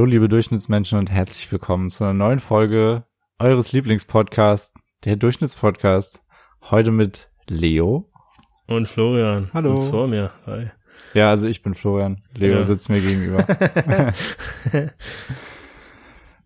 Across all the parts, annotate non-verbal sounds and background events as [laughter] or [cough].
Hallo, liebe Durchschnittsmenschen und herzlich willkommen zu einer neuen Folge eures Lieblingspodcasts, der Durchschnittspodcast. Heute mit Leo. Und Florian. Hallo. Sitzt vor mir. Hi. Ja, also ich bin Florian. Leo Ja. sitzt mir gegenüber. [laughs]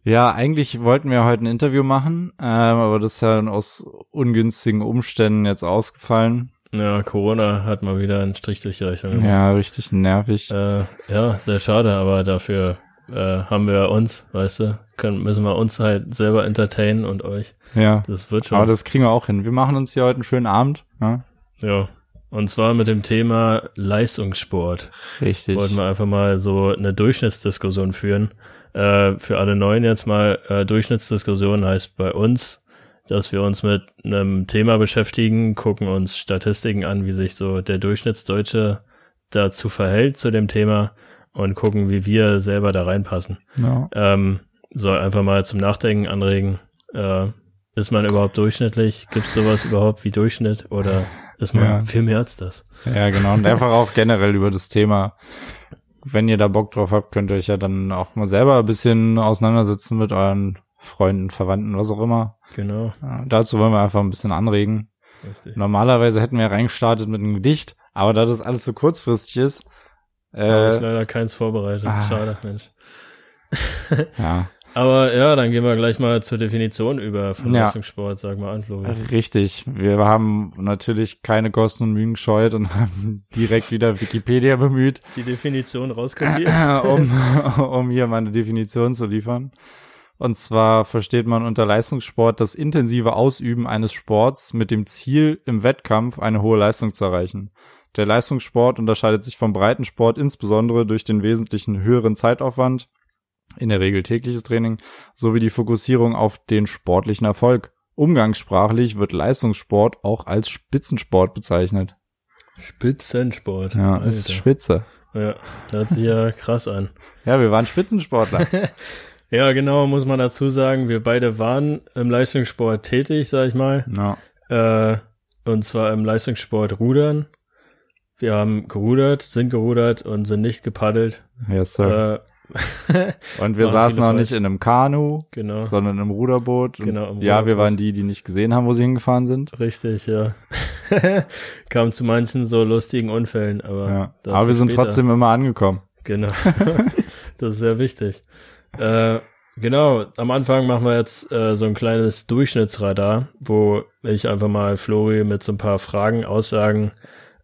ja, eigentlich wollten wir heute ein Interview machen, ähm, aber das ist ja dann aus ungünstigen Umständen jetzt ausgefallen. Ja, Corona hat mal wieder einen Strich durch die Rechnung gemacht. Ja, richtig nervig. Äh, ja, sehr schade, aber dafür äh, haben wir uns, weißt du, können, müssen wir uns halt selber entertainen und euch. Ja. Das wird schon. Aber das kriegen wir auch hin. Wir machen uns hier heute einen schönen Abend. Ja, ja. Und zwar mit dem Thema Leistungssport. richtig. Wollten wir einfach mal so eine Durchschnittsdiskussion führen. Äh, für alle Neuen jetzt mal, äh, Durchschnittsdiskussion heißt bei uns, dass wir uns mit einem Thema beschäftigen, gucken uns Statistiken an, wie sich so der Durchschnittsdeutsche dazu verhält zu dem Thema und gucken, wie wir selber da reinpassen. Ja. Ähm, soll einfach mal zum Nachdenken anregen. Äh, ist man überhaupt durchschnittlich? Gibt es sowas überhaupt wie Durchschnitt? Oder ist man Ja. viel mehr als das? Ja, genau. Und einfach auch generell über das Thema. Wenn ihr da Bock drauf habt, könnt ihr euch ja dann auch mal selber ein bisschen auseinandersetzen mit euren Freunden, Verwandten, was auch immer. Genau. Ja, dazu wollen wir einfach ein bisschen anregen. Richtig. Normalerweise hätten wir reingestartet mit einem Gedicht, aber da das alles so kurzfristig ist, Habe ich äh, leider keins vorbereitet. ah. Schade, Mensch. [laughs] ja, Aber ja, dann gehen wir gleich mal zur Definition über von Ja. Leistungssport. Sag mal an, Florian. richtig. Wir haben natürlich keine Kosten und Mühen gescheut und haben direkt wieder Wikipedia [laughs] bemüht, Die Definition rauskopiert. [laughs] um, um hier mal eine Definition zu liefern. Und zwar versteht man unter Leistungssport das intensive Ausüben eines Sports mit dem Ziel, im Wettkampf eine hohe Leistung zu erreichen. Der Leistungssport unterscheidet sich vom Breitensport insbesondere durch den wesentlichen höheren Zeitaufwand, in der Regel tägliches Training, sowie die Fokussierung auf den sportlichen Erfolg. Umgangssprachlich wird Leistungssport auch als Spitzensport bezeichnet. Spitzensport. Ja, Alter. ist spitze. ja, hört sich ja krass an. Ja, wir waren Spitzensportler. [laughs] Ja, genau, muss man dazu sagen, wir beide waren im Leistungssport tätig, sag ich mal. ja. Äh, und zwar im Leistungssport Rudern. Wir haben gerudert, sind gerudert und sind nicht gepaddelt. Yes, sir. Äh, [laughs] Und wir saßen auch nicht in einem Kanu, genau. sondern im Ruderboot. Genau, im ja, wir Ruderboot. waren die, die nicht gesehen haben, wo sie hingefahren sind. Richtig, ja. [laughs] Kam zu manchen so lustigen Unfällen, aber Ja. Aber wir sind später. trotzdem immer angekommen. Genau. [laughs] das ist sehr wichtig. Äh, genau, am Anfang machen wir jetzt äh, so ein kleines Durchschnittsradar, wo ich einfach mal Flori mit so ein paar Fragen, Aussagen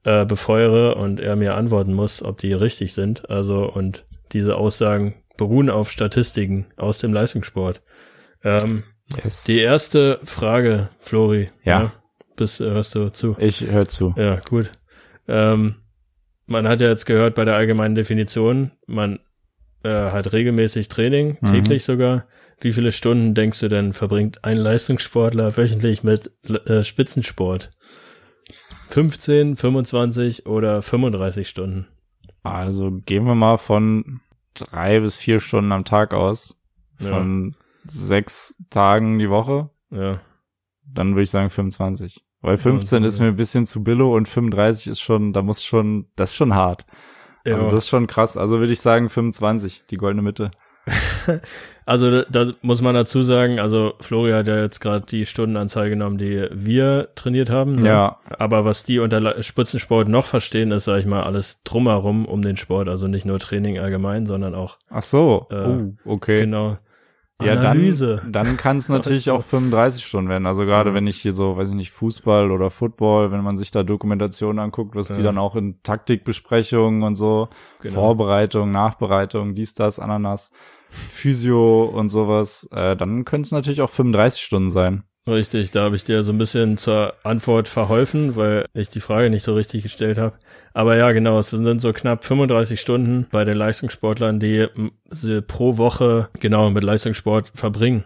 äh, befeuere und er mir antworten muss, ob die richtig sind. Also und diese Aussagen beruhen auf Statistiken aus dem Leistungssport. Ähm, Yes. die erste Frage, Flori. Ja. Bist, äh, hörst du zu? ich höre zu. Ja, gut. Ähm, man hat ja jetzt gehört bei der allgemeinen Definition, man äh, hat regelmäßig Training, Mhm. täglich sogar. Wie viele Stunden denkst du denn verbringt ein Leistungssportler wöchentlich mit äh, Spitzensport? 15, 25 oder 35 Stunden? Also gehen wir mal von drei bis vier Stunden am Tag aus. Ja, Von sechs Tagen die Woche. ja. Dann würde ich sagen 25. Weil 15 ist mir ein bisschen zu billo und 35 ist schon, da muss schon, das ist schon hart. ja. Also das ist schon krass. Also würde ich sagen 25, die goldene Mitte. Also da, muss man dazu sagen, also Flori hat ja jetzt gerade die Stundenanzahl genommen, die wir trainiert haben. Ne? Ja. Aber was die unter Spitzensport noch verstehen, ist, sag ich mal, alles drumherum um den Sport. Also nicht nur Training allgemein, sondern auch Ach so. Äh, oh, okay. genau Ja, Analyse. dann, dann kann es [laughs] natürlich auch 35 Stunden werden. Also gerade Ja. wenn ich hier so, weiß ich nicht, Fußball oder Football, wenn man sich da Dokumentationen anguckt, was die Ja. dann auch in Taktikbesprechungen und so, Genau. Vorbereitung, Nachbereitung, dies, das, Ananas, Physio und sowas, äh, dann können es natürlich auch 35 Stunden sein. Richtig, da habe ich dir so ein bisschen zur Antwort verholfen, weil ich die Frage nicht so richtig gestellt habe. Aber ja, genau, es sind so knapp 35 Stunden bei den Leistungssportlern, die pro Woche genau mit Leistungssport verbringen.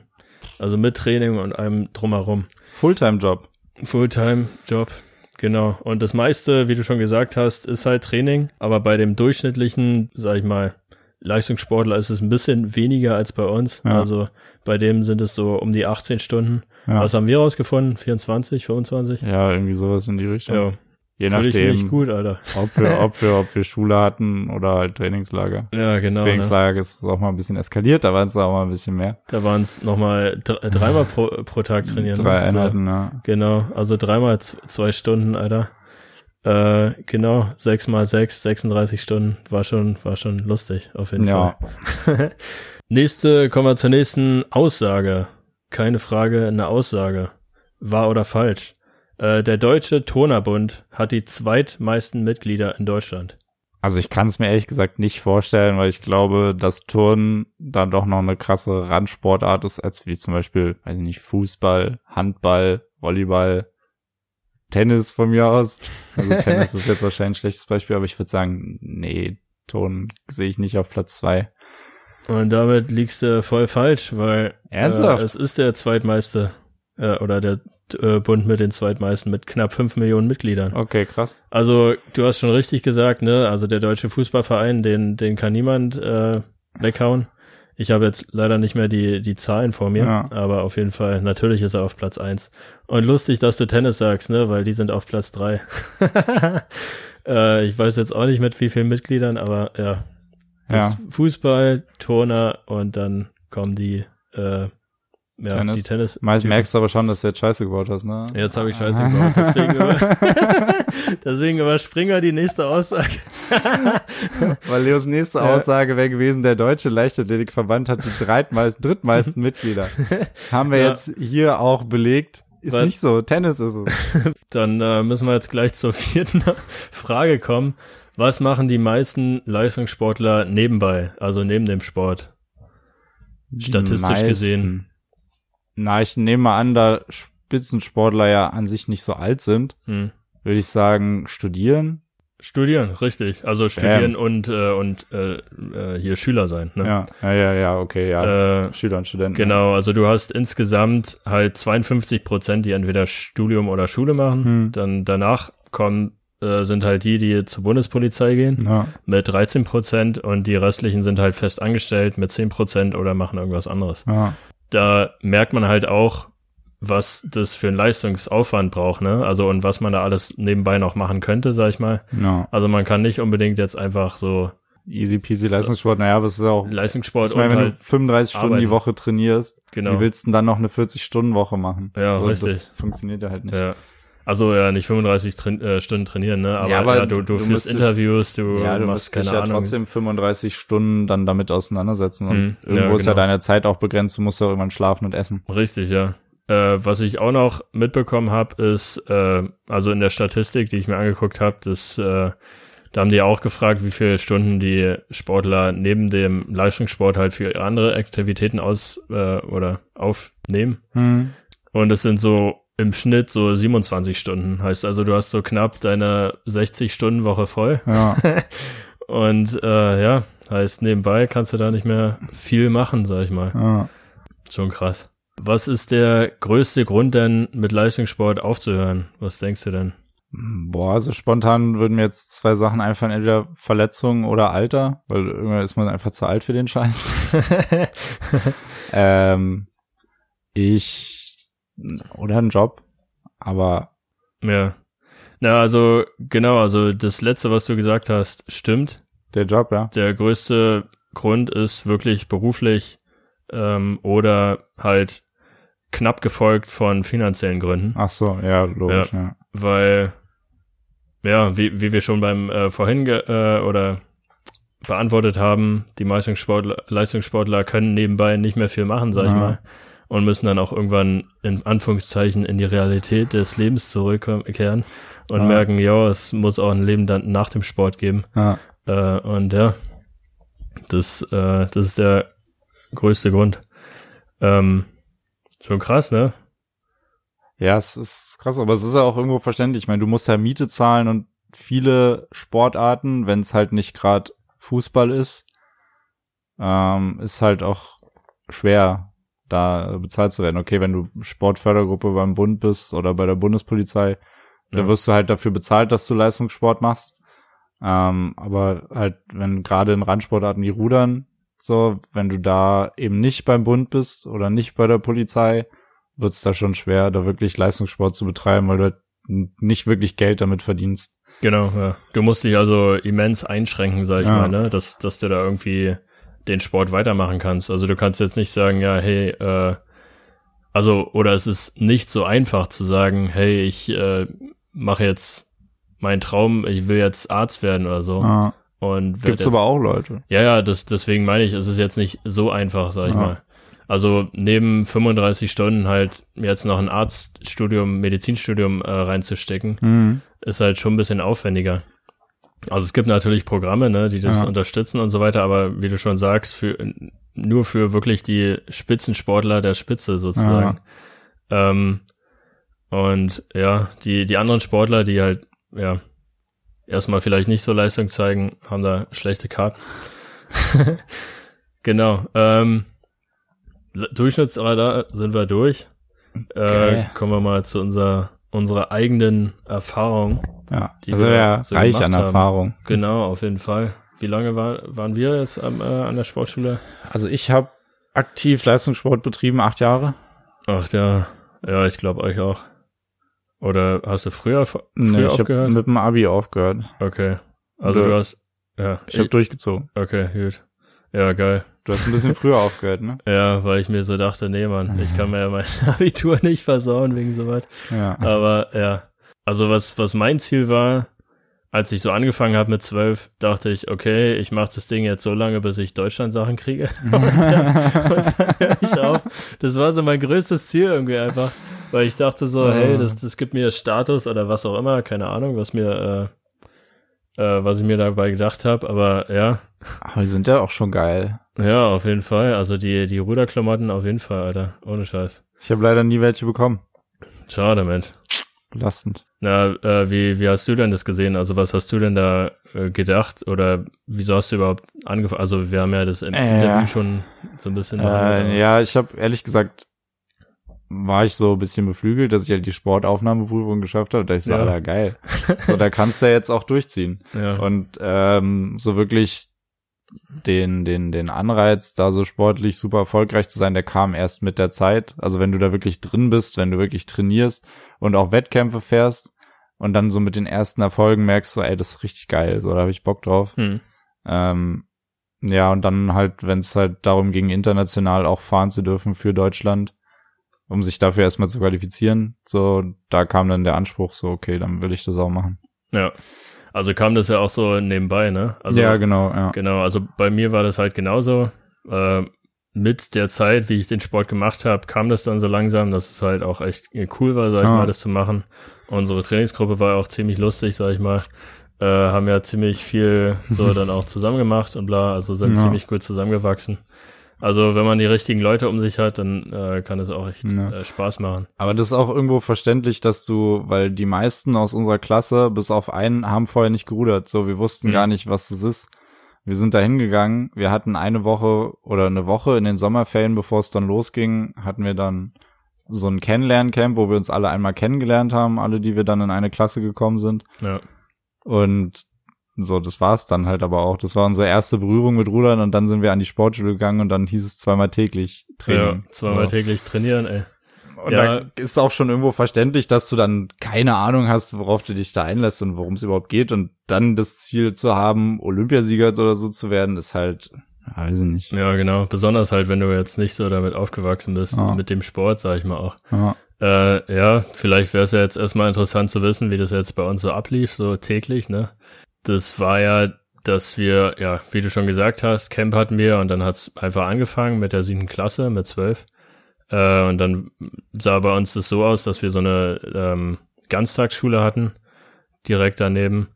Also mit Training und allem drumherum. Fulltime-Job. Fulltime-Job, genau. Und das meiste, wie du schon gesagt hast, ist halt Training. Aber bei dem durchschnittlichen, sag ich mal, Leistungssportler ist es ein bisschen weniger als bei uns. Ja. Also bei dem sind es so um die 18 Stunden. Ja. Was haben wir rausgefunden? 24, 25? Ja, irgendwie sowas in die Richtung. Ja. Je Fühl ich mich nachdem, gut, Alter. ob wir, [laughs] ob wir, ob wir Schule hatten oder halt Trainingslager. Ja, genau. Ne? Trainingslager ist es auch mal ein bisschen eskaliert, da waren es auch mal ein bisschen mehr. Da waren es nochmal dr- dreimal pro, pro Tag trainieren. Drei ne? So, Einheiten, ja. genau, also dreimal zwei Stunden, Alter. Äh, genau, sechs mal sechs, 36 Stunden. War schon, war schon lustig, auf jeden Ja. Fall. [laughs] Nächste, kommen wir zur nächsten Aussage. Keine Frage, eine Aussage. Wahr oder falsch? Äh, der Deutsche Turnerbund hat die zweitmeisten Mitglieder in Deutschland. Also ich kann es mir ehrlich gesagt nicht vorstellen, weil ich glaube, dass Turnen dann doch noch eine krasse Randsportart ist, als wie zum Beispiel, weiß ich nicht, Fußball, Handball, Volleyball, Tennis von mir aus. Also [laughs] Tennis ist jetzt wahrscheinlich ein schlechtes Beispiel, aber ich würde sagen, nee, Turnen sehe ich nicht auf Platz zwei. Und damit liegst du voll falsch, weil Ernsthaft? Äh, es ist der zweitmeiste äh, oder der äh, Bund mit den zweitmeisten mit knapp fünf Millionen Mitgliedern. Okay, krass. Also du hast schon richtig gesagt, ne? Also der deutsche Fußballverein, den den kann niemand äh, weghauen. Ich habe jetzt leider nicht mehr die die Zahlen vor mir, Ja. aber auf jeden Fall natürlich ist er auf Platz eins. Und lustig, dass du Tennis sagst, ne? Weil die sind auf Platz drei. [laughs] äh, ich weiß jetzt auch nicht mit wie vielen Mitgliedern, aber ja, das Fußball, Turner und dann kommen die, äh, ja, Tennis. die Tennis. Mal merkst du aber schon, dass du jetzt Scheiße gebaut hast, ne? Jetzt habe ich Scheiße gebaut, [laughs] deswegen, über [laughs] deswegen überspringen wir die nächste Aussage. [laughs] Weil Leos nächste. Aussage wäre gewesen, der deutsche Leichtathletikverband hat die drittmeisten, drittmeisten Mitglieder. Haben wir Ja. jetzt hier auch belegt. Ist Was? nicht so. Tennis ist es. Dann äh, müssen wir jetzt gleich zur vierten Frage kommen. Was machen die meisten Leistungssportler nebenbei, also neben dem Sport? Statistisch gesehen. Na, ich nehme mal an, da Spitzensportler ja an sich nicht so alt sind, Hm. würde ich sagen, studieren. Studieren, richtig. Also studieren und äh, und äh, äh, hier Schüler sein. Ne? Ja, ja, ja, ja, okay, ja. Äh, Schüler und Studenten. Genau, also du hast insgesamt halt 52 Prozent, die entweder Studium oder Schule machen. Hm. Dann danach kommen äh, sind halt die, die zur Bundespolizei gehen Ja, mit 13 Prozent und die restlichen sind halt fest angestellt mit 10 Prozent oder machen irgendwas anderes. ja. Da merkt man halt auch, was das für einen Leistungsaufwand braucht, ne? Also und was man da alles nebenbei noch machen könnte, sag ich mal. ja. Also man kann nicht unbedingt jetzt einfach so Easy peasy Leistungssport. Naja, es ist auch, Leistungssport ich meine, wenn halt du 35 Stunden die arbeiten. Woche trainierst, genau. wie willst du denn dann noch eine 40-Stunden-Woche machen? Ja, so, richtig. Das funktioniert ja halt nicht. Ja. Also ja, nicht 35 train äh, Stunden trainieren, ne? Aber, Ja, aber ja, du, du, du führst müsstest- Interviews, du, Ja, du machst musst dich keine ja Ahnung. trotzdem 35 Stunden dann damit auseinandersetzen. Und Hm, irgendwo ja, ist ja genau. deine Zeit auch begrenzt. Du musst ja irgendwann schlafen und essen. Richtig, ja. Äh, was ich auch noch mitbekommen habe, ist, äh, also in der Statistik, die ich mir angeguckt habe, das, äh, da haben die auch gefragt, wie viele Stunden die Sportler neben dem Leistungssport halt für andere Aktivitäten aus äh, oder aufnehmen. Und es sind so im Schnitt so 27 Stunden. Heißt also, du hast so knapp deine 60-Stunden-Woche voll. Ja. [laughs] Und äh, ja, heißt nebenbei kannst du da nicht mehr viel machen, sag ich mal. ja. Schon krass. Was ist der größte Grund denn, mit Leistungssport aufzuhören? Was denkst du denn? Boah, so spontan würden mir jetzt zwei Sachen einfallen, entweder Verletzung oder Alter, weil irgendwann ist man einfach zu alt für den Scheiß. [laughs] ähm, ich oder ein Job, aber ja. Na, also genau, also das letzte, was du gesagt hast, stimmt. der Job, ja. Der größte Grund ist wirklich beruflich ähm, oder halt knapp gefolgt von finanziellen Gründen. Ach so, ja, logisch, ja. weil ja, wie, wie wir schon beim äh, vorhin äh, oder beantwortet haben, die Leistungssportler, Leistungssportler können nebenbei nicht mehr viel machen, sag ich Ja. mal, und müssen dann auch irgendwann in Anführungszeichen in die Realität des Lebens zurückkehren und Ja. merken, ja, es muss auch ein Leben dann nach dem Sport geben. ja. Äh, und ja, das, äh, das ist der größte Grund. Ähm, schon krass, ne? Ja, es ist krass, aber es ist ja auch irgendwo verständlich. Ich meine, du musst ja Miete zahlen und viele Sportarten, wenn es halt nicht gerade Fußball ist, ähm, ist halt auch schwer, da bezahlt zu werden. Okay, wenn du Sportfördergruppe beim Bund bist oder bei der Bundespolizei, Ja. wirst du halt dafür bezahlt, dass du Leistungssport machst. Ähm, aber halt, wenn gerade in Randsportarten wie Rudern, so, wenn du da eben nicht beim Bund bist oder nicht bei der Polizei, wird's da schon schwer, da wirklich Leistungssport zu betreiben, weil du halt nicht wirklich Geld damit verdienst. Genau, ja. Du musst dich also immens einschränken, sag ich Ja. mal, ne? Dass, dass du da irgendwie den Sport weitermachen kannst. Also du kannst jetzt nicht sagen, ja, hey, äh, also, oder es ist nicht so einfach zu sagen, hey, ich äh, mache jetzt meinen Traum, ich will jetzt Arzt werden oder so. Ja. Und Gibt's jetzt, aber auch Leute. Ja, ja, das, deswegen meine ich, es ist jetzt nicht so einfach, sag ich Ja. mal. Also neben 35 Stunden halt jetzt noch ein Arztstudium, Medizinstudium äh, reinzustecken, Mhm. ist halt schon ein bisschen aufwendiger. Also es gibt natürlich Programme, ne, die das Ja. unterstützen und so weiter, aber wie du schon sagst, für nur für wirklich die Spitzensportler der Spitze sozusagen. Ähm, und ja, die, die anderen Sportler, die halt, ja, erstmal vielleicht nicht so Leistung zeigen, haben da schlechte Karten. [laughs] genau. Ähm, Durchschnittsradar sind wir durch. Äh, Okay. kommen wir mal zu unserer, unserer eigenen Erfahrung. Ja, Die also wir ja so reich an haben. Erfahrung. Genau, auf jeden Fall. Wie lange war, waren wir jetzt am, äh, an der Sportschule? Also ich habe aktiv Leistungssport betrieben, acht Jahre. Ach ja, ja, ich glaube euch auch. Oder hast du früher, früher Nee, ich aufgehört? mit dem Abi aufgehört. okay. Also Du- du hast, ja, Ich habe durchgezogen. okay, gut. Ja, geil. Du hast ein bisschen früher aufgehört, ne? [laughs] Ja, weil ich mir so dachte, nee, Mann, ich kann mir ja mein [laughs] Abitur nicht versauen wegen sowas. Ja. Aber ja, also was, was mein Ziel war, als ich so angefangen habe mit zwölf, dachte ich, okay, ich mache das Ding jetzt so lange, bis ich Deutschland-Sachen kriege. [laughs] und dann, und dann höre ich auf. Das war so mein größtes Ziel irgendwie einfach, weil ich dachte so, hey, das, das gibt mir Status oder was auch immer, keine Ahnung, was mir, äh, äh, was ich mir dabei gedacht habe. Aber ja, Aber die sind ja auch schon geil. Ja, auf jeden Fall. Also die, die Ruderklamotten auf jeden Fall, Alter. Ohne Scheiß. Ich habe leider nie welche bekommen. Schade, Mensch. Belastend. Na, äh, wie, wie hast du denn das gesehen? Also was hast du denn da äh, gedacht? Oder wieso hast du überhaupt angefangen? Also wir haben ja das in Äh, Interview schon so ein bisschen Äh, ja, ich habe ehrlich gesagt war ich so ein bisschen beflügelt, dass ich halt die Sportaufnahmeprüfung geschafft habe. Da ich so, Ja. Alter, geil. [laughs] so, da kannst du ja jetzt auch durchziehen. ja. Und ähm, so wirklich den, den, den Anreiz, da so sportlich super erfolgreich zu sein, der kam erst mit der Zeit. Also wenn du da wirklich drin bist, wenn du wirklich trainierst und auch Wettkämpfe fährst und dann so mit den ersten Erfolgen merkst du, ey, das ist richtig geil, so da habe ich Bock drauf. Hm. Ähm, ja, und dann halt, wenn es halt darum ging, international auch fahren zu dürfen für Deutschland, um sich dafür erstmal zu qualifizieren, so, da kam dann der Anspruch, so, okay, dann will ich das auch machen. ja. Also kam das ja auch so nebenbei, ne? Also, ja, genau, ja. Genau, also bei mir war das halt genauso. Äh, mit der Zeit, wie ich den Sport gemacht habe, kam das dann so langsam, dass es halt auch echt cool war, sag ich Ja. mal, das zu machen. Unsere Trainingsgruppe war auch ziemlich lustig, sag ich mal. Äh, haben ja ziemlich viel so [laughs] dann auch zusammen gemacht und bla, also sind Ja. ziemlich gut zusammengewachsen. Also wenn man die richtigen Leute um sich hat, dann äh, kann es auch echt Ja. äh, Spaß machen. Aber das ist auch irgendwo verständlich, dass du, weil die meisten aus unserer Klasse, bis auf einen, haben vorher nicht gerudert. So, wir wussten Mhm. gar nicht, was das ist. Wir sind da hingegangen. Wir hatten eine Woche oder eine Woche in den Sommerferien, bevor es dann losging, hatten wir dann so ein Kennenlerncamp, wo wir uns alle einmal kennengelernt haben, alle, die wir dann in eine Klasse gekommen sind. Ja, Und so, das war's dann halt aber auch. Das war unsere erste Berührung mit Rudern und dann sind wir an die Sportschule gegangen und dann hieß es zweimal täglich ja Training. zweimal so. täglich trainieren, ey. Und Ja. da ist auch schon irgendwo verständlich, dass du dann keine Ahnung hast, worauf du dich da einlässt und worum es überhaupt geht. Und dann das Ziel zu haben, Olympiasieger oder so zu werden, ist halt, ja, weiß ich nicht. Ja, genau. Besonders halt, wenn du jetzt nicht so damit aufgewachsen bist, Ja. mit dem Sport, sag ich mal auch. Ja, Äh, ja, vielleicht wäre es ja jetzt erstmal interessant zu wissen, wie das jetzt bei uns so ablief, so täglich, ne? Das war ja, dass wir, ja, wie du schon gesagt hast, Camp hatten wir und dann hat's einfach angefangen mit der siebten Klasse, mit zwölf. Äh, und dann sah bei uns das so aus, dass wir so eine ähm, Ganztagsschule hatten, direkt daneben,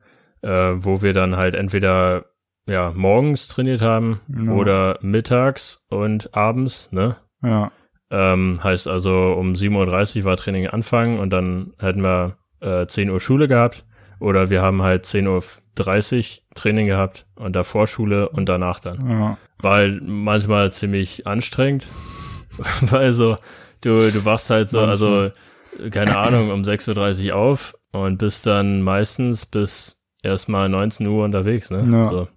äh, wo wir dann halt entweder ja morgens trainiert haben Ja. oder mittags und abends, ne? ja, Ähm, heißt also, um 7.30 Uhr war Training anfangen und dann hätten wir äh, 10 Uhr Schule gehabt. Oder wir haben halt 10.30 Uhr Training gehabt und davor Schule und danach dann. ja, War halt manchmal ziemlich anstrengend, [laughs] weil so, du, du wachst halt so, also, keine Ahnung, um 6.30 Uhr auf und bist dann meistens bis erstmal 19 Uhr unterwegs, ne? Ja. So.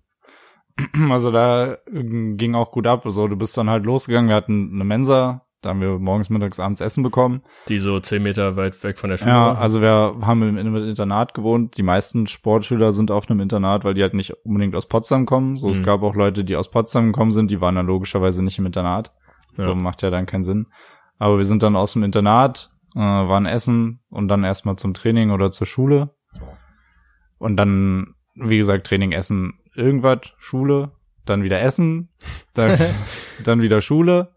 Also da äh, ging auch gut ab. So, du bist dann halt losgegangen. Wir hatten eine Mensa Da haben wir morgens, mittags, abends Essen bekommen. Die so zehn Meter weit weg von der Schule. Ja, waren. also wir haben im Internat gewohnt. Die meisten Sportschüler sind auf einem Internat, weil die halt nicht unbedingt aus Potsdam kommen. So, es Mhm. gab auch Leute, die aus Potsdam gekommen sind, die waren dann logischerweise nicht im Internat. Ja. So macht ja dann keinen Sinn. Aber wir sind dann aus dem Internat, äh, waren essen und dann erstmal zum Training oder zur Schule. Und dann, wie gesagt, Training, Essen, irgendwas, Schule, dann wieder Essen, dann, [laughs] dann wieder Schule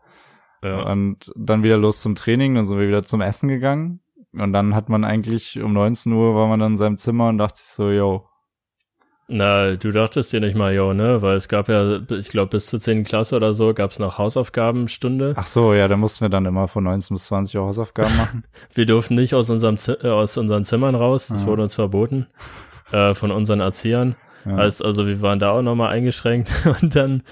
ja. und dann wieder los zum Training, dann sind wir wieder zum Essen gegangen. Und dann hat man eigentlich um 19 Uhr war man dann in seinem Zimmer und dachte sich so, yo, Na, du dachtest dir nicht mal, jo, ne? Weil es gab ja, ich glaube, bis zur 10. Klasse oder so gab es noch Hausaufgabenstunde. ach so, ja, da mussten wir dann immer von 19 bis 20 Uhr Hausaufgaben machen. [laughs] Wir durften nicht aus, unserem Zi äh, aus unseren Zimmern raus, das Ja. wurde uns verboten äh, von unseren Erziehern. Ja. Heißt also, wir waren da auch nochmal eingeschränkt [laughs] und dann,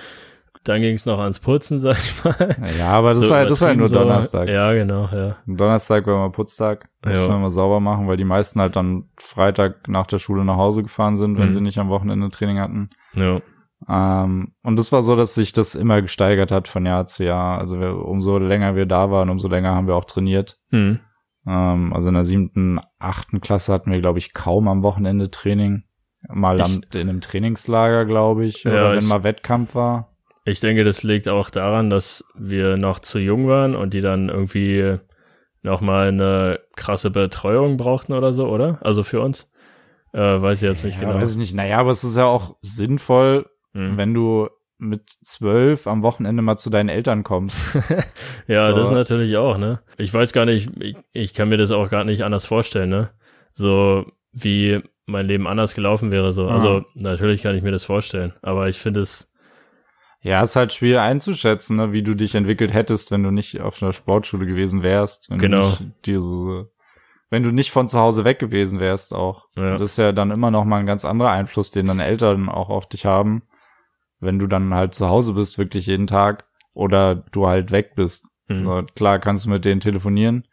dann ging es noch ans Putzen, [laughs] sag ich mal. ja, aber das So war, das war ja nur so. Donnerstag. Ja, genau, ja. Donnerstag war immer Putztag, mussten Ja. wir immer sauber machen, weil die meisten halt dann Freitag nach der Schule nach Hause gefahren sind, wenn Mhm. sie nicht am Wochenende Training hatten. Ja, Ähm, und das war so, dass sich das immer gesteigert hat von Jahr zu Jahr. Also wir, umso länger wir da waren, umso länger haben wir auch trainiert. hm. Ähm, also in der siebten, achten Klasse hatten wir, glaube ich, kaum am Wochenende Training. Mal Ich- am, in einem Trainingslager, glaube ich, oder Ja, wenn ich- mal Wettkampf war. Ich denke, das liegt auch daran, dass wir noch zu jung waren und die dann irgendwie nochmal eine krasse Betreuung brauchten oder so, oder? Also für uns. Äh, weiß ich jetzt nicht ja, genau. weiß ich nicht. Naja, aber es ist ja auch sinnvoll, Hm. wenn du mit zwölf am Wochenende mal zu deinen Eltern kommst. [laughs] Ja, So. das natürlich auch, ne? Ich weiß gar nicht, ich, ich kann mir das auch gar nicht anders vorstellen, ne? So wie mein Leben anders gelaufen wäre, so. Ja. Also natürlich kann ich mir das vorstellen, aber ich finde es, Ja, ist halt schwer einzuschätzen, ne, wie du dich entwickelt hättest, wenn du nicht auf einer Sportschule gewesen wärst. Wenn Genau. Du diese, wenn du nicht von zu Hause weg gewesen wärst auch. Ja. Das ist ja dann immer noch mal ein ganz anderer Einfluss, den deine Eltern auch auf dich haben. Wenn du dann halt zu Hause bist, wirklich jeden Tag, oder du halt weg bist. hm, So, klar kannst du mit denen telefonieren,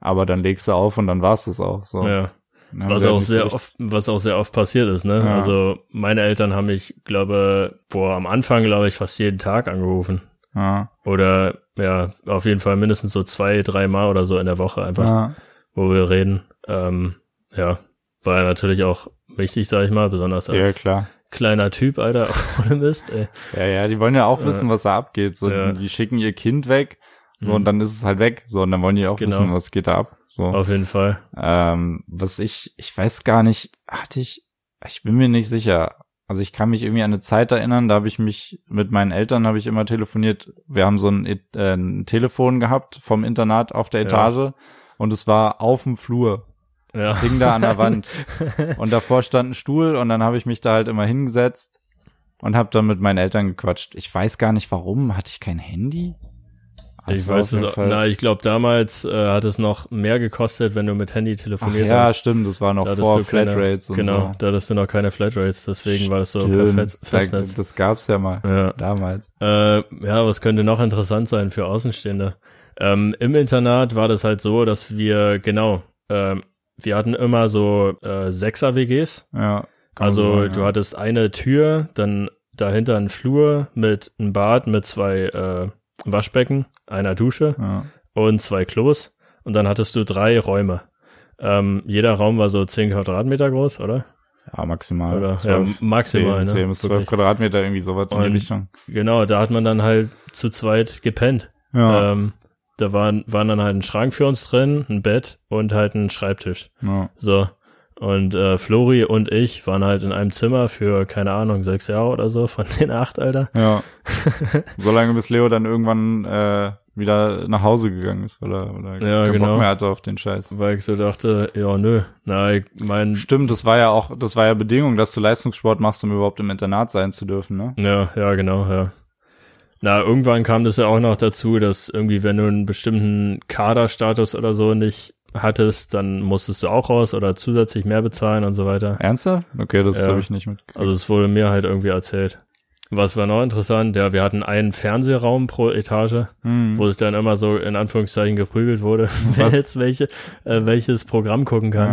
aber dann legst du auf und dann war's das auch. So. ja. Haben Was auch sehr richtig- oft, was auch sehr oft passiert ist, ne? Ja. Also meine Eltern haben mich, glaube, boah, am Anfang, glaube ich, fast jeden Tag angerufen. Ja, Oder ja, auf jeden Fall mindestens so zwei, drei Mal oder so in der Woche einfach, ja. wo wir reden. Ähm, ja, war natürlich auch wichtig, sag ich mal, besonders ja, als klar. kleiner Typ, Alter, [laughs] ohne Mist, ey. Ja, ja, die wollen ja auch Ja. wissen, was da abgeht. So, Ja. die schicken ihr Kind weg, so Mhm. und dann ist es halt weg. So und dann wollen die auch Genau. wissen, was geht da ab. So, Auf jeden Fall. ähm, was ich, ich weiß gar nicht, hatte ich, ich bin mir nicht sicher. Also ich kann mich irgendwie an eine Zeit erinnern, da habe ich mich mit meinen Eltern habe ich immer telefoniert. Wir haben so ein, äh, ein Telefon gehabt vom Internat auf der Ja. Etage und es war auf dem Flur. Ja. Es hing da an der Wand. [laughs] Und davor stand ein Stuhl und dann habe ich mich da halt immer hingesetzt und habe dann mit meinen Eltern gequatscht. Ich weiß gar nicht warum. Hatte ich kein Handy? Das ich weiß es auch. Na, ich glaube, damals äh, hat es noch mehr gekostet, wenn du mit Handy Ach telefoniert ja, hast. stimmt. Das war noch Da vor Flatrates und Genau, so. da hattest du noch keine Flatrates, deswegen war das so per Stimmt. Fest Da, Festnetz. das gab's ja mal Ja. damals. Äh, ja, was könnte noch interessant sein für Außenstehende? Ähm, Im Internat war das halt so, dass wir, genau, ähm, wir hatten immer so äh, Sechser-WGs. Ja. Also so sagen, du ja. hattest eine Tür, dann dahinter ein Flur mit einem Bad mit zwei äh, Waschbecken, einer Dusche Ja. und zwei Klos. Und dann hattest du drei Räume. Ähm, jeder Raum war so zehn Quadratmeter groß, oder? ja, maximal. Oder- Zwölf, ja, maximal, 10, ne? 10 bis 12 Wirklich. Quadratmeter, irgendwie sowas in die Richtung. Genau, da hat man dann halt zu zweit gepennt. Ja. Ähm, da waren, waren dann halt ein Schrank für uns drin, ein Bett und halt ein Schreibtisch. ja. So. Und äh, Flori und ich waren halt in einem Zimmer für, keine Ahnung, sechs Jahre oder so, von [laughs] den acht, Alter. Ja. [laughs] Solange bis Leo dann irgendwann äh, wieder nach Hause gegangen ist, weil er, weil er Ja, keinen genau. Bock mehr hatte auf den Scheiß. Weil ich so dachte, ja, nö. Na, ich mein, Stimmt, das war ja auch, das war ja Bedingung, dass du Leistungssport machst, um überhaupt im Internat sein zu dürfen, ne? ja, ja, genau, ja. Na, irgendwann kam das ja auch noch dazu, dass irgendwie, wenn du einen bestimmten Kaderstatus oder so nicht hattest, dann musstest du auch raus oder zusätzlich mehr bezahlen und so weiter. Ernsthaft? Okay, das Ja. habe ich nicht mitgekriegt. Also es wurde mir halt irgendwie erzählt. Was war noch interessant? Ja, wir hatten einen Fernsehraum pro Etage, Hm. wo sich dann immer so in Anführungszeichen geprügelt wurde, [laughs] wer jetzt welche, äh, welches Programm gucken kann.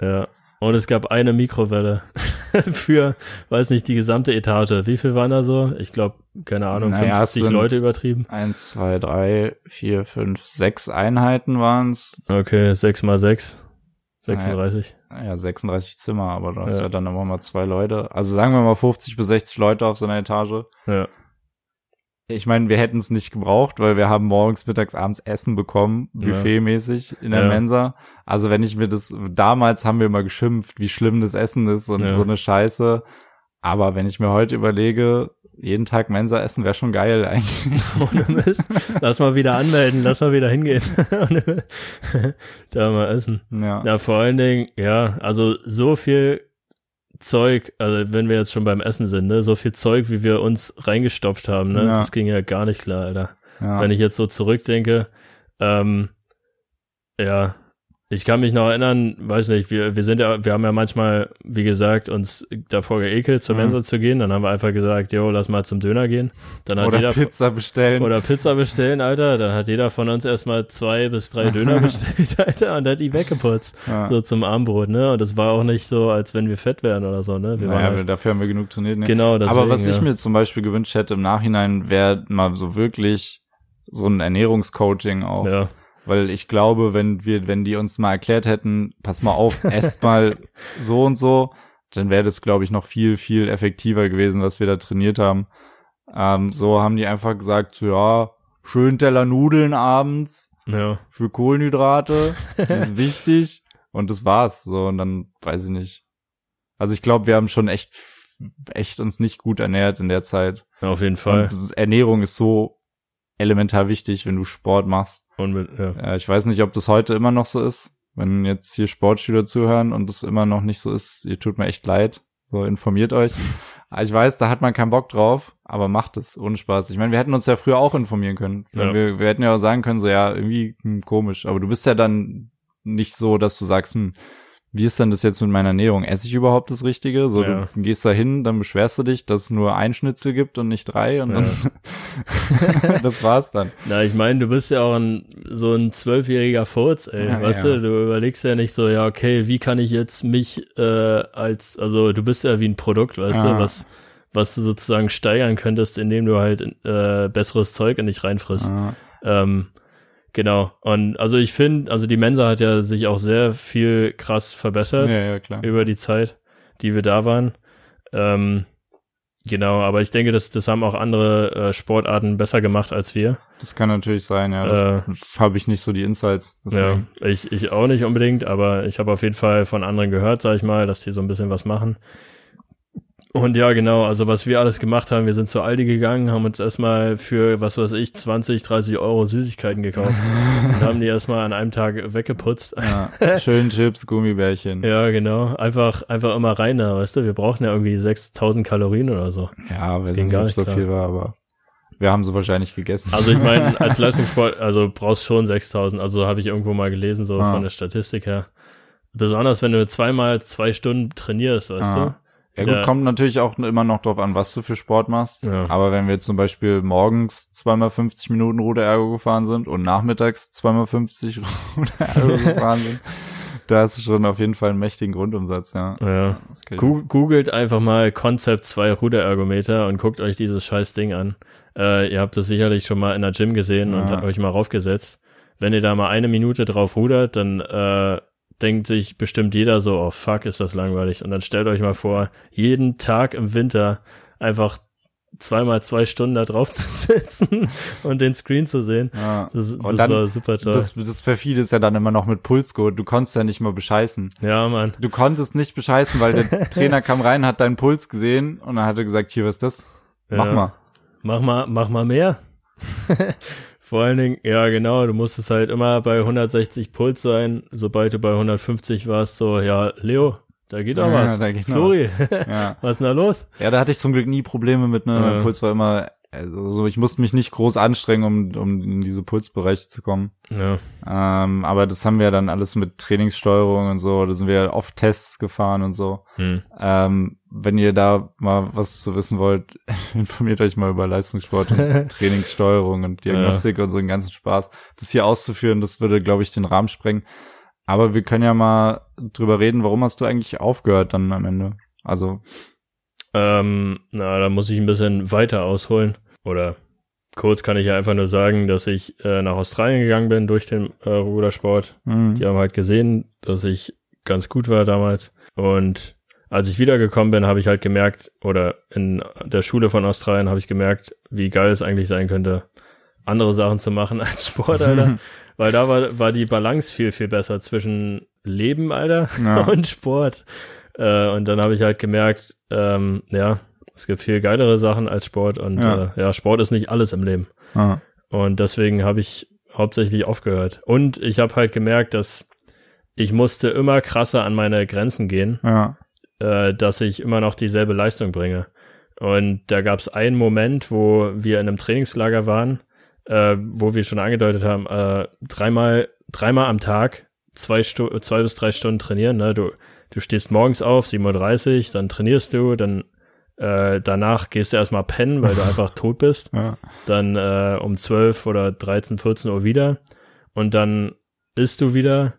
ja. Ja. Und es gab eine Mikrowelle [laughs] für, weiß nicht, die gesamte Etage. Wie viel waren da so? Ich glaube, keine Ahnung, Naja, es 50 sind- Leute übertrieben. Eins, zwei, drei, vier, fünf, sechs Einheiten waren's. Okay, 6 mal 6. 36. Ja, 36 Zimmer, aber du hast Ja. ja dann immer mal zwei Leute. Also sagen wir mal 50 bis 60 Leute auf so einer Etage. Ja. Ich meine, wir hätten es nicht gebraucht, weil wir haben morgens, mittags, abends Essen bekommen, buffetmäßig in der Ja. Mensa. Also wenn ich mir das, damals haben wir immer geschimpft, wie schlimm das Essen ist und Ja. so eine Scheiße. Aber wenn ich mir heute überlege, jeden Tag Mensa essen wäre schon geil eigentlich. [laughs] Ohne Mist. Lass mal wieder anmelden, lass mal wieder hingehen. [laughs] [laughs] da mal essen. Ja. Ja, vor allen Dingen, ja, also so viel Zeug, also wenn wir jetzt schon beim Essen sind, ne, so viel Zeug, wie wir uns reingestopft haben, ne, Ja. das ging ja gar nicht klar, Alter. ja. Wenn ich jetzt so zurückdenke, ähm, ja, ich kann mich noch erinnern, weiß nicht, wir, wir sind ja, wir haben ja manchmal, wie gesagt, uns davor geekelt, zur Mhm. Mensa zu gehen, dann haben wir einfach gesagt, jo, lass mal zum Döner gehen. Dann hat Oder jeder Pizza bestellen. oder Pizza bestellen, Alter. Dann hat jeder von uns erstmal zwei bis drei Döner [laughs] bestellt, Alter, und hat die weggeputzt. ja. So zum Abendbrot, ne? Und das war auch nicht so, als wenn wir fett wären oder so, ne? Wir naja, wir- dafür haben wir genug trainiert. Ne? genau das. Aber was ich ja. mir zum Beispiel gewünscht hätte im Nachhinein, wäre mal so wirklich so ein Ernährungscoaching auch. ja, Weil ich glaube, wenn wir, wenn die uns mal erklärt hätten, pass mal auf, esst [laughs] mal so und so, dann wäre das, glaube ich, noch viel, viel effektiver gewesen, was wir da trainiert haben. Ähm, so haben die einfach gesagt, so, ja, schön Teller Nudeln abends ja, für Kohlenhydrate, das ist [laughs] wichtig. Und das war's. So, und dann weiß ich nicht. Also ich glaube, wir haben schon echt, echt uns nicht gut ernährt in der Zeit. auf jeden Fall. Und Ernährung ist so elementar wichtig, wenn du Sport machst. Und mit, ja. Ich weiß nicht, ob das heute immer noch so ist. Wenn jetzt hier Sportschüler zuhören und das immer noch nicht so ist, ihr tut mir echt leid. So informiert euch. Ich weiß, da hat man keinen Bock drauf, aber macht es ohne Spaß. Ich meine, wir hätten uns ja früher auch informieren können. Ja. Wir, wir hätten ja auch sagen können, so ja, irgendwie hm, komisch. Aber du bist ja dann nicht so, dass du sagst, hm, wie ist denn das jetzt mit meiner Ernährung? Esse ich überhaupt das Richtige? So, Ja. du gehst da hin, dann beschwerst du dich, dass es nur ein Schnitzel gibt und nicht drei und dann [laughs] das war's dann. Na, ich meine, du bist ja auch ein, so ein zwölfjähriger Furz, ey. Ja, weißt ja. du, du überlegst ja nicht so, ja, okay, wie kann ich jetzt mich äh, als, also du bist ja wie ein Produkt, weißt Ja. du, was, was du sozusagen steigern könntest, indem du halt äh, besseres Zeug in dich reinfrisst. Ja. Ähm, genau. Und also ich finde, also die Mensa hat ja sich auch sehr viel krass verbessert ja, ja, klar. über die Zeit, die wir da waren. Ähm, genau, aber ich denke, das, das haben auch andere äh, Sportarten besser gemacht als wir. Das kann natürlich sein, ja. Äh, habe ich nicht so die Insights. ja, Deswegen. ich, ich auch nicht unbedingt, aber ich habe auf jeden Fall von anderen gehört, sag ich mal, dass die so ein bisschen was machen. Und ja, genau, also was wir alles gemacht haben, wir sind zu Aldi gegangen, haben uns erstmal für, was weiß ich, 20, 30 Euro Süßigkeiten gekauft [laughs] und haben die erstmal an einem Tag weggeputzt. Ja. Schön Chips, Gummibärchen. Ja, Ja, genau. Einfach, einfach immer rein da, weißt du? Wir brauchen ja irgendwie 6000 Kalorien oder so. weiß ging nicht, gar nicht so klar. viel war, aber wir haben sie wahrscheinlich gegessen. Also ich meine, [laughs] als Leistungssport, also brauchst schon 6000. Also habe ich irgendwo mal gelesen, so Ah. von der Statistik her. Besonders wenn du zweimal zwei Stunden trainierst, weißt Ah. Ja gut, ja. kommt natürlich auch immer noch drauf an, was du für Sport machst. Ja. Aber wenn wir zum Beispiel morgens zweimal 50 Minuten Ruderergo gefahren sind und nachmittags zweimal 50 [laughs] Ruderergo [laughs] gefahren sind, da hast du schon auf jeden Fall einen mächtigen Grundumsatz, ja. Ja. Googelt einfach mal Concept 2 Ruderergometer und guckt euch dieses scheiß Ding an. Äh, ihr habt das sicherlich schon mal in der Gym gesehen und Ja. habt euch mal raufgesetzt. Wenn ihr da mal eine Minute drauf rudert, dann äh, denkt sich bestimmt jeder so, oh fuck, ist das langweilig. Und dann stellt euch mal vor, jeden Tag im Winter einfach zweimal zwei Stunden da drauf [laughs] zu sitzen und den Screen zu sehen. Ja. Das, das dann- war super toll. Das, das perfide ist ja dann immer noch mit Pulsgurt. Du konntest ja nicht mal bescheißen. ja, Mann. Du konntest nicht bescheißen, weil der [laughs] Trainer kam rein, hat deinen Puls gesehen und dann hat er gesagt, hier, was ist das? Mach Ja. mal. Mach mal, mach mal mehr. Vor allen Dingen, ja genau, du musstest halt immer bei 160 Puls sein. Sobald du bei 150 warst, so, ja, Leo, da geht doch Ja, was. da geht. Flori, [laughs] Ja. was ist denn da los? ja, da hatte ich zum Glück nie Probleme mit, ne? Ja. Mein Puls war immer, also so, ich musste mich nicht groß anstrengen, um, um in diese Pulsbereiche zu kommen. Ja, Ähm, aber das haben wir dann alles mit Trainingssteuerung und so, da sind wir oft Tests gefahren und so. hm. Ähm, wenn ihr da mal was zu wissen wollt, [laughs] informiert euch mal über Leistungssport und [laughs] Trainingssteuerung und Diagnostik und so einen ganzen Spaß. Das hier auszuführen, das würde, glaube ich, den Rahmen sprengen. Aber wir können ja mal drüber reden, warum hast du eigentlich aufgehört dann am Ende? Also. Ähm, na, da muss ich ein bisschen weiter ausholen. Oder kurz kann ich ja einfach nur sagen, dass ich äh, nach Australien gegangen bin durch den äh, Rudersport. Mhm. Die haben halt gesehen, dass ich ganz gut war damals. Und als ich wiedergekommen bin, habe ich halt gemerkt, oder in der Schule von Australien habe ich gemerkt, wie geil es eigentlich sein könnte, andere Sachen zu machen [laughs] als Sport, Alter. [laughs] Weil da war, war die Balance viel, viel besser zwischen Leben, Alter, ja. [laughs] und Sport. Äh, und dann habe ich halt gemerkt, ähm, ja, es gibt viel geilere Sachen als Sport und ja, äh, ja Sport ist nicht alles im Leben. Ja. Und deswegen habe ich hauptsächlich aufgehört. Und ich habe halt gemerkt, dass ich musste immer krasser an meine Grenzen gehen, ja. äh, dass ich immer noch dieselbe Leistung bringe. Und da gab es einen Moment, wo wir in einem Trainingslager waren, äh, wo wir schon angedeutet haben, äh, dreimal, dreimal am Tag, zwei, Stu zwei bis drei Stunden trainieren. Ne? Du, du stehst morgens auf, 7.30 Uhr, dann trainierst du, dann äh, danach gehst du erstmal pennen, weil du [laughs] einfach tot bist. Ja. Dann äh, um 12 oder 13, 14 Uhr wieder. Und dann isst du wieder.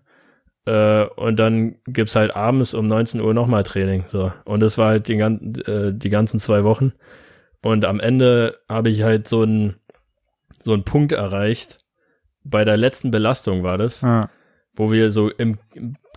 Äh, und dann gibt's halt abends um 19 Uhr nochmal Training. So. Und das war halt die, äh, die ganzen zwei Wochen. Und am Ende habe ich halt so einen so einen Punkt erreicht. Bei der letzten Belastung war das, ja. wo wir so im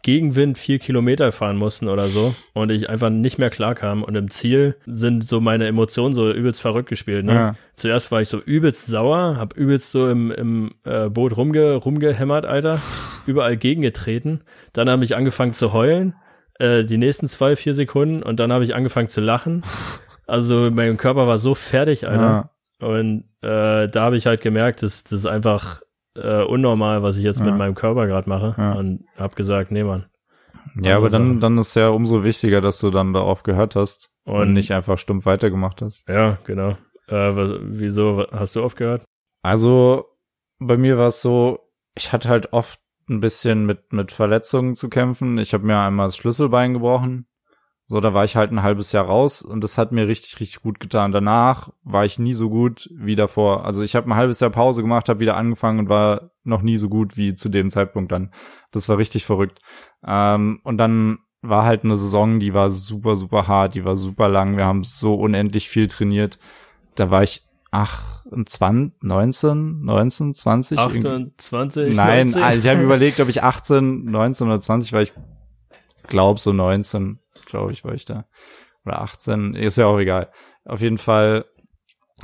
Gegenwind vier Kilometer fahren mussten oder so und ich einfach nicht mehr klar kam und im Ziel sind so meine Emotionen so übelst verrückt gespielt. Ne? Ja. Zuerst war ich so übelst sauer, hab übelst so im, im äh, Boot rumge, rumgehämmert, Alter, überall gegengetreten. Dann habe ich angefangen zu heulen, äh, die nächsten zwei, vier Sekunden und dann habe ich angefangen zu lachen. Also mein Körper war so fertig, Alter. Ja. Und äh, da habe ich halt gemerkt, dass das einfach äh, unnormal, was ich jetzt ja. mit meinem Körper gerade mache. Ja. Und hab gesagt, nee, Mann. Ja, aber dann, dann ist ja umso wichtiger, dass du dann darauf gehört hast und, und nicht einfach stumpf weitergemacht hast. Ja, genau. Äh, was, wieso hast du aufgehört? Also, bei mir war es so, ich hatte halt oft ein bisschen mit, mit Verletzungen zu kämpfen. Ich habe mir einmal das Schlüsselbein gebrochen. So, da war ich halt ein halbes Jahr raus und das hat mir richtig, richtig gut getan. Danach war ich nie so gut wie davor. Also ich habe ein halbes Jahr Pause gemacht, habe wieder angefangen und war noch nie so gut wie zu dem Zeitpunkt dann. Das war richtig verrückt. Ähm, und dann war halt eine Saison, die war super, super hart, die war super lang. Wir haben so unendlich viel trainiert. Da war ich ach, 20, 19, 19, 20? 28? Nein, 19. Also ich habe [laughs] überlegt, ob ich 18, 19 oder 20 war. Ich glaube so 19 glaube ich, war ich da. Oder 18, ist ja auch egal. Auf jeden Fall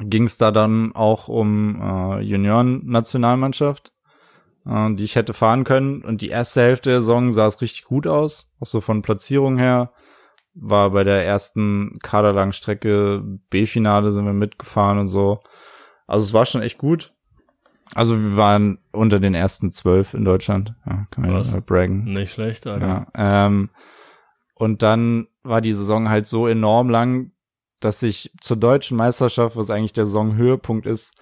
ging es da dann auch um äh, Junioren-Nationalmannschaft, äh, die ich hätte fahren können. Und die erste Hälfte der Saison sah es richtig gut aus, auch so von Platzierung her. War bei der ersten kaderlangen Strecke B-Finale sind wir mitgefahren und so. Also es war schon echt gut. Also wir waren unter den ersten zwölf in Deutschland. Ja, kann man Was? ja braggen. Nicht schlecht, Alter. Ja, ähm, und dann war die Saison halt so enorm lang, dass ich zur deutschen Meisterschaft, was eigentlich der Saisonhöhepunkt ist,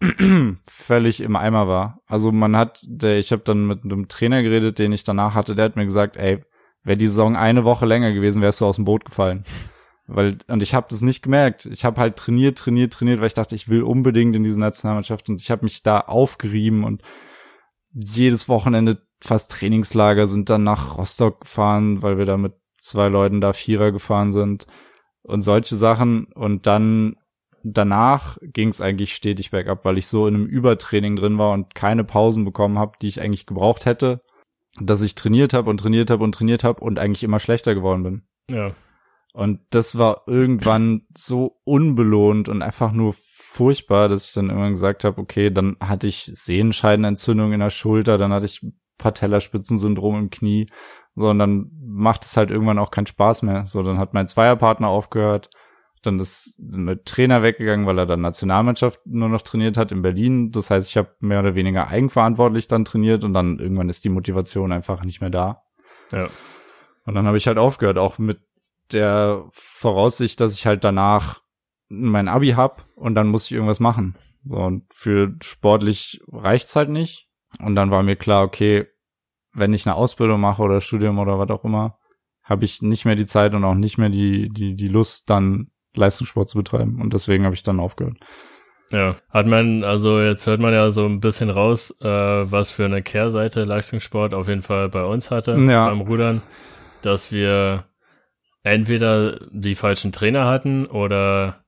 [clears throat] völlig im Eimer war. Also man hat, der, ich habe dann mit einem Trainer geredet, den ich danach hatte, der hat mir gesagt, ey, wäre die Saison eine Woche länger gewesen, wärst du aus dem Boot gefallen. Weil, und ich habe das nicht gemerkt. Ich habe halt trainiert, trainiert, trainiert, weil ich dachte, ich will unbedingt in diese Nationalmannschaft und ich habe mich da aufgerieben und jedes Wochenende fast Trainingslager sind dann nach Rostock gefahren, weil wir da mit zwei Leuten da Vierer gefahren sind und solche Sachen. Und dann danach ging es eigentlich stetig bergab, weil ich so in einem Übertraining drin war und keine Pausen bekommen habe, die ich eigentlich gebraucht hätte, dass ich trainiert habe und trainiert habe und trainiert habe und eigentlich immer schlechter geworden bin. Ja. Und das war irgendwann so unbelohnt und einfach nur furchtbar, dass ich dann irgendwann gesagt habe, okay, dann hatte ich Sehenscheidenentzündung in der Schulter, dann hatte ich Patellaspitzensyndrom im Knie so, und dann macht es halt irgendwann auch keinen Spaß mehr. So, dann hat mein Zweierpartner aufgehört. Dann ist mit Trainer weggegangen, weil er dann Nationalmannschaft nur noch trainiert hat in Berlin. Das heißt, ich habe mehr oder weniger eigenverantwortlich dann trainiert und dann irgendwann ist die Motivation einfach nicht mehr da. Ja. Und dann habe ich halt aufgehört, auch mit der Voraussicht, dass ich halt danach mein Abi hab und dann muss ich irgendwas machen. So, und für sportlich reicht's halt nicht. Und dann war mir klar, okay, wenn ich eine Ausbildung mache oder Studium oder was auch immer, habe ich nicht mehr die Zeit und auch nicht mehr die, die, die Lust, dann Leistungssport zu betreiben. Und deswegen habe ich dann aufgehört. Ja, hat man, also jetzt hört man ja so ein bisschen raus, äh, was für eine Kehrseite Leistungssport auf jeden Fall bei uns hatte, Ja. beim Rudern, dass wir entweder die falschen Trainer hatten oder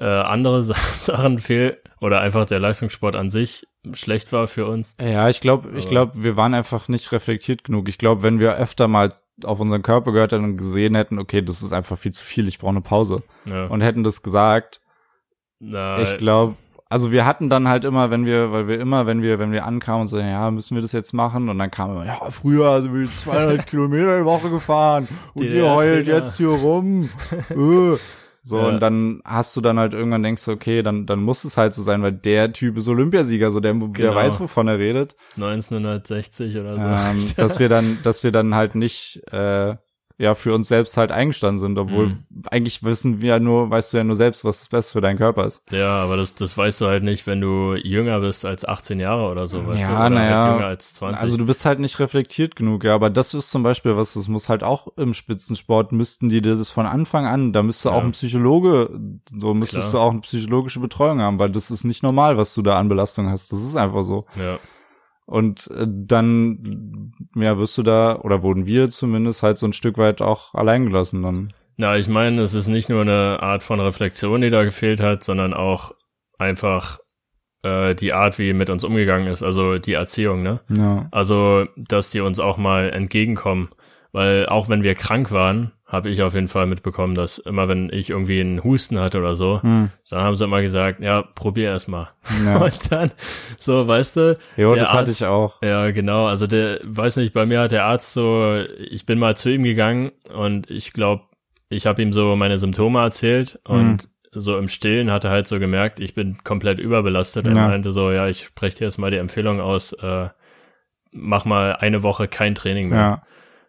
äh, andere [laughs] Sa- Sachen fehl oder einfach der Leistungssport an sich schlecht war für uns. Ja, ich glaube, ich glaube, wir waren einfach nicht reflektiert genug. Ich glaube, wenn wir öfter mal auf unseren Körper gehört hätten und gesehen hätten, okay, das ist einfach viel zu viel, ich brauche eine Pause Ja. und hätten das gesagt, Na, ich glaube, also wir hatten dann halt immer, wenn wir, weil wir immer, wenn wir, wenn wir ankamen und so, ja, müssen wir das jetzt machen? Und dann kam immer, ja, früher sind wir 200 [laughs] Kilometer die Woche gefahren und Die- ihr der heult Trainer. jetzt hier rum. [laughs] Äh. So, Ja. und dann hast du dann halt irgendwann denkst du, okay, dann, dann muss es halt so sein, weil der Typ ist Olympiasieger, so der, der Genau. weiß, wovon er redet. 1960 oder so. ähm, [laughs] dass wir dann, dass wir dann halt nicht, äh, ja, für uns selbst halt eingestanden sind, obwohl Mhm. eigentlich wissen wir ja nur, weißt du ja nur selbst, was das Beste für deinen Körper ist. Ja, aber das, das weißt du halt nicht, wenn du jünger bist als 18 Jahre oder so, weißt Ja, du? Oder na ja. halt jünger als 20. Also du bist halt nicht reflektiert genug, ja, aber das ist zum Beispiel was, das muss halt auch im Spitzensport, müssten die das von Anfang an, da müsste auch Ja. ein Psychologe, so müsstest Klar. du auch eine psychologische Betreuung haben, weil das ist nicht normal, was du da an Belastung hast. Das ist einfach so. ja. Und äh, dann, ja, wirst du da, oder wurden wir zumindest halt so ein Stück weit auch allein gelassen dann. Na, ich meine, es ist nicht nur eine Art von Reflexion, die da gefehlt hat, sondern auch einfach äh, die Art, wie mit uns umgegangen ist, also die Erziehung, ne? Ja. Also, dass die uns auch mal entgegenkommen. Weil auch wenn wir krank waren, habe ich auf jeden Fall mitbekommen, dass immer wenn ich irgendwie einen Husten hatte oder so, Hm. dann haben sie immer gesagt, ja, probier erst mal. Ja. [laughs] Und dann, so, weißt du, Jo, das hatte Arzt- ich auch. Ja, genau. Also der, weiß nicht, bei mir hat der Arzt so, ich bin mal zu ihm gegangen und ich glaube, ich habe ihm so meine Symptome erzählt und so im Stillen hat er halt so gemerkt, ich bin komplett überbelastet. Er Ja. meinte so, ja, ich spreche dir jetzt mal die Empfehlung aus, äh, mach mal eine Woche kein Training mehr. Ja.